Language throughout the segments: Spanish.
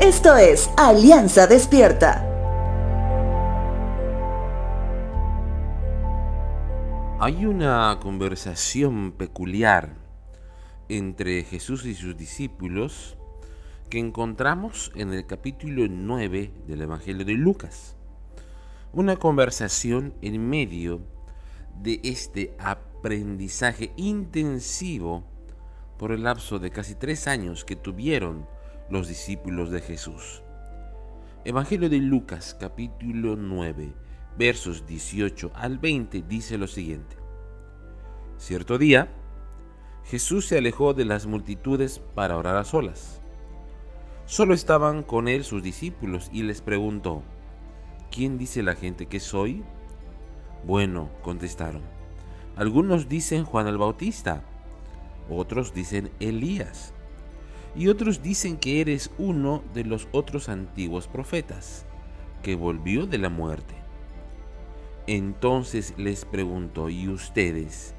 Esto es Alianza Despierta. Hay una conversación peculiar entre Jesús y sus discípulos que encontramos en el capítulo 9 del Evangelio de Lucas. Una conversación en medio de este aprendizaje intensivo por el lapso de casi tres años que tuvieron los discípulos de Jesús. Evangelio de Lucas capítulo 9 versos 18 al 20 dice lo siguiente. Cierto día, Jesús se alejó de las multitudes para orar a solas. Solo estaban con él sus discípulos y les preguntó, ¿quién dice la gente que soy? Bueno, contestaron, algunos dicen Juan el Bautista, otros dicen Elías y otros dicen que eres uno de los otros antiguos profetas, que volvió de la muerte. Entonces les preguntó, ¿y ustedes?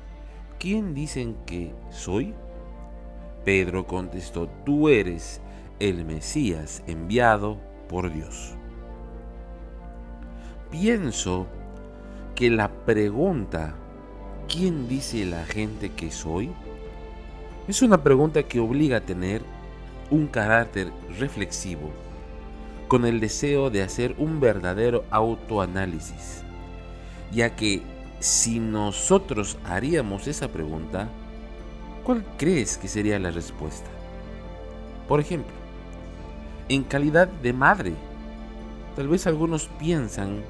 ¿Quién dicen que soy? Pedro contestó, tú eres el Mesías enviado por Dios. Pienso que la pregunta, ¿quién dice la gente que soy? Es una pregunta que obliga a tener un carácter reflexivo, con el deseo de hacer un verdadero autoanálisis, ya que si nosotros haríamos esa pregunta, ¿cuál crees que sería la respuesta? Por ejemplo, en calidad de madre, tal vez algunos piensan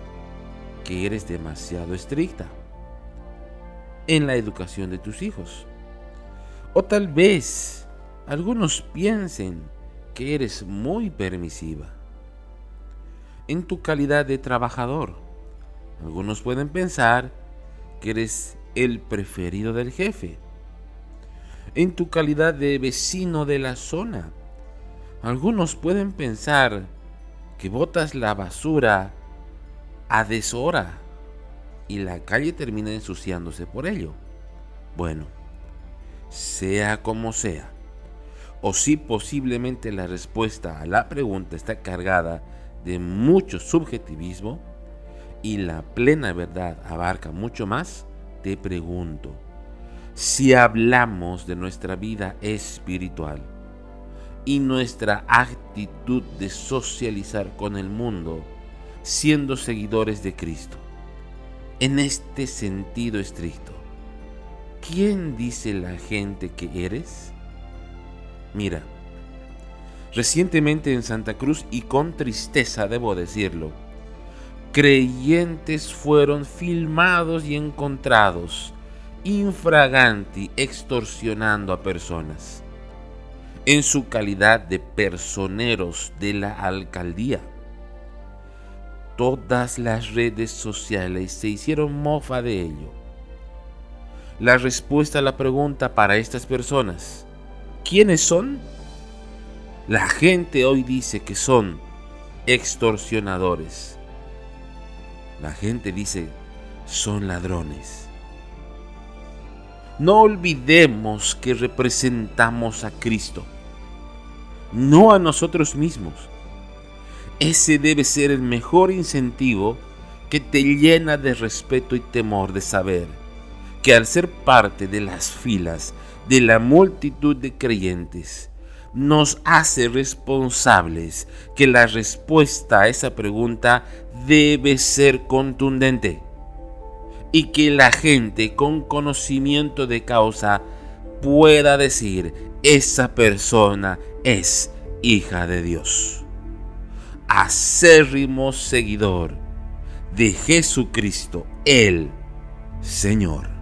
que eres demasiado estricta en la educación de tus hijos. O tal vez algunos piensen que eres muy permisiva. En tu calidad de trabajador, algunos pueden pensar que eres el preferido del jefe. En tu calidad de vecino de la zona, algunos pueden pensar que botas la basura a deshora y la calle termina ensuciándose por ello. Bueno, sea como sea, o si posiblemente la respuesta a la pregunta está cargada de mucho subjetivismo y la plena verdad abarca mucho más, te pregunto, si hablamos de nuestra vida espiritual y nuestra actitud de socializar con el mundo siendo seguidores de Cristo, en este sentido estricto, ¿quién dice la gente que eres? Mira, recientemente en Santa Cruz y con tristeza debo decirlo, creyentes fueron filmados y encontrados infraganti extorsionando a personas en su calidad de personeros de la alcaldía. Todas las redes sociales se hicieron mofa de ello. La respuesta a la pregunta para estas personas ¿Quiénes son? La gente hoy dice que son extorsionadores. La gente dice son ladrones. No olvidemos que representamos a Cristo, no a nosotros mismos. Ese debe ser el mejor incentivo que te llena de respeto y temor de saber que al ser parte de las filas de la multitud de creyentes nos hace responsables que la respuesta a esa pregunta debe ser contundente y que la gente con conocimiento de causa pueda decir esa persona es hija de Dios. Acérrimo seguidor de Jesucristo, el Señor.